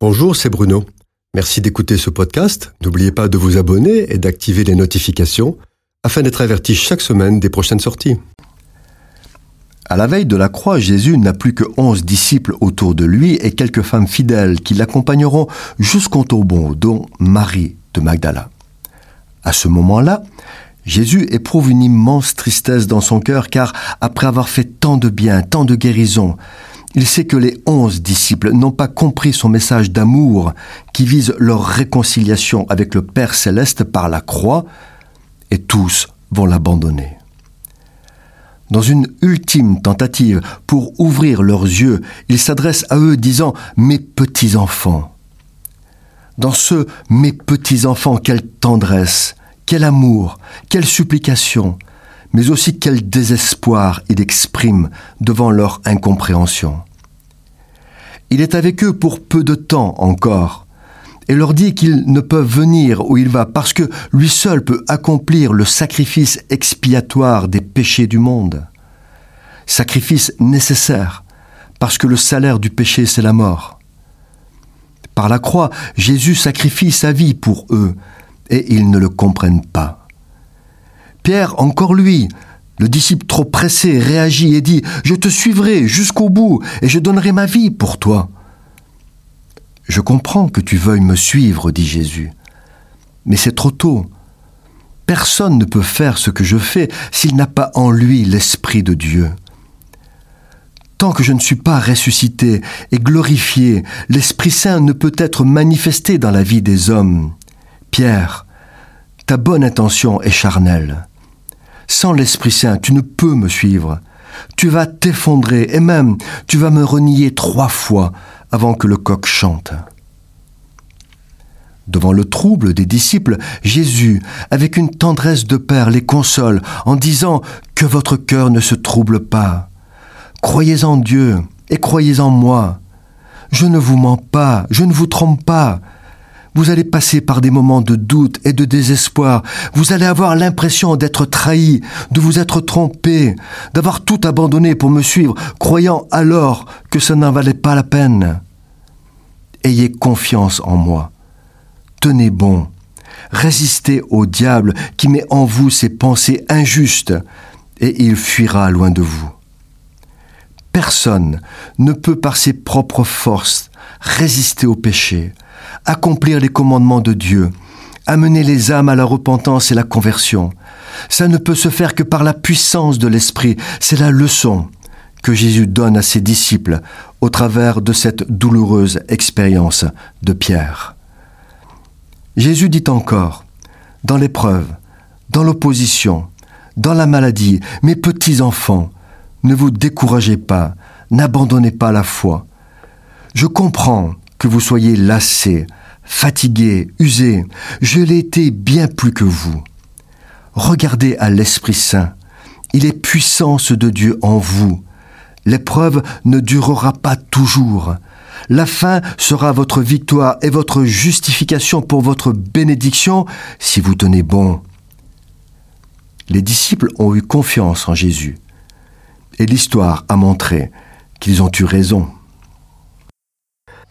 Bonjour, c'est Bruno. Merci d'écouter ce podcast. N'oubliez pas de vous abonner et d'activer les notifications afin d'être averti chaque semaine des prochaines sorties. À la veille de la croix, Jésus n'a plus que onze disciples autour de lui et quelques femmes fidèles qui l'accompagneront jusqu'au tombeau, dont Marie de Magdala. À ce moment-là, Jésus éprouve une immense tristesse dans son cœur car après avoir fait tant de bien, tant de guérison, il sait que les onze disciples n'ont pas compris son message d'amour qui vise leur réconciliation avec le Père céleste par la croix, et tous vont l'abandonner. Dans une ultime tentative pour ouvrir leurs yeux, il s'adresse à eux disant ⁇ Mes petits-enfants ⁇ Dans ce ⁇ Mes petits-enfants, quelle tendresse, quel amour, quelle supplication, mais aussi quel désespoir il exprime devant leur incompréhension. Il est avec eux pour peu de temps encore, et leur dit qu'ils ne peuvent venir où il va parce que lui seul peut accomplir le sacrifice expiatoire des péchés du monde. Sacrifice nécessaire, parce que le salaire du péché c'est la mort. Par la croix, Jésus sacrifie sa vie pour eux, et ils ne le comprennent pas. Pierre, encore lui, le disciple trop pressé réagit et dit ⁇ Je te suivrai jusqu'au bout et je donnerai ma vie pour toi ⁇ Je comprends que tu veuilles me suivre, dit Jésus, mais c'est trop tôt. Personne ne peut faire ce que je fais s'il n'a pas en lui l'Esprit de Dieu. Tant que je ne suis pas ressuscité et glorifié, l'Esprit Saint ne peut être manifesté dans la vie des hommes. Pierre, ta bonne intention est charnelle. Sans l'Esprit Saint, tu ne peux me suivre. Tu vas t'effondrer et même tu vas me renier trois fois avant que le coq chante. Devant le trouble des disciples, Jésus, avec une tendresse de Père, les console en disant que votre cœur ne se trouble pas. Croyez en Dieu et croyez en moi. Je ne vous mens pas, je ne vous trompe pas. Vous allez passer par des moments de doute et de désespoir. Vous allez avoir l'impression d'être trahi, de vous être trompé, d'avoir tout abandonné pour me suivre, croyant alors que ça n'en valait pas la peine. Ayez confiance en moi. Tenez bon. Résistez au diable qui met en vous ses pensées injustes, et il fuira loin de vous. Personne ne peut par ses propres forces résister au péché, accomplir les commandements de Dieu, amener les âmes à la repentance et la conversion. Ça ne peut se faire que par la puissance de l'Esprit. C'est la leçon que Jésus donne à ses disciples au travers de cette douloureuse expérience de Pierre. Jésus dit encore, dans l'épreuve, dans l'opposition, dans la maladie, mes petits enfants, ne vous découragez pas, n'abandonnez pas la foi. Je comprends que vous soyez lassés, fatigués, usés. Je l'ai été bien plus que vous. Regardez à l'Esprit Saint. Il est puissance de Dieu en vous. L'épreuve ne durera pas toujours. La fin sera votre victoire et votre justification pour votre bénédiction si vous tenez bon. Les disciples ont eu confiance en Jésus. Et l'histoire a montré qu'ils ont eu raison.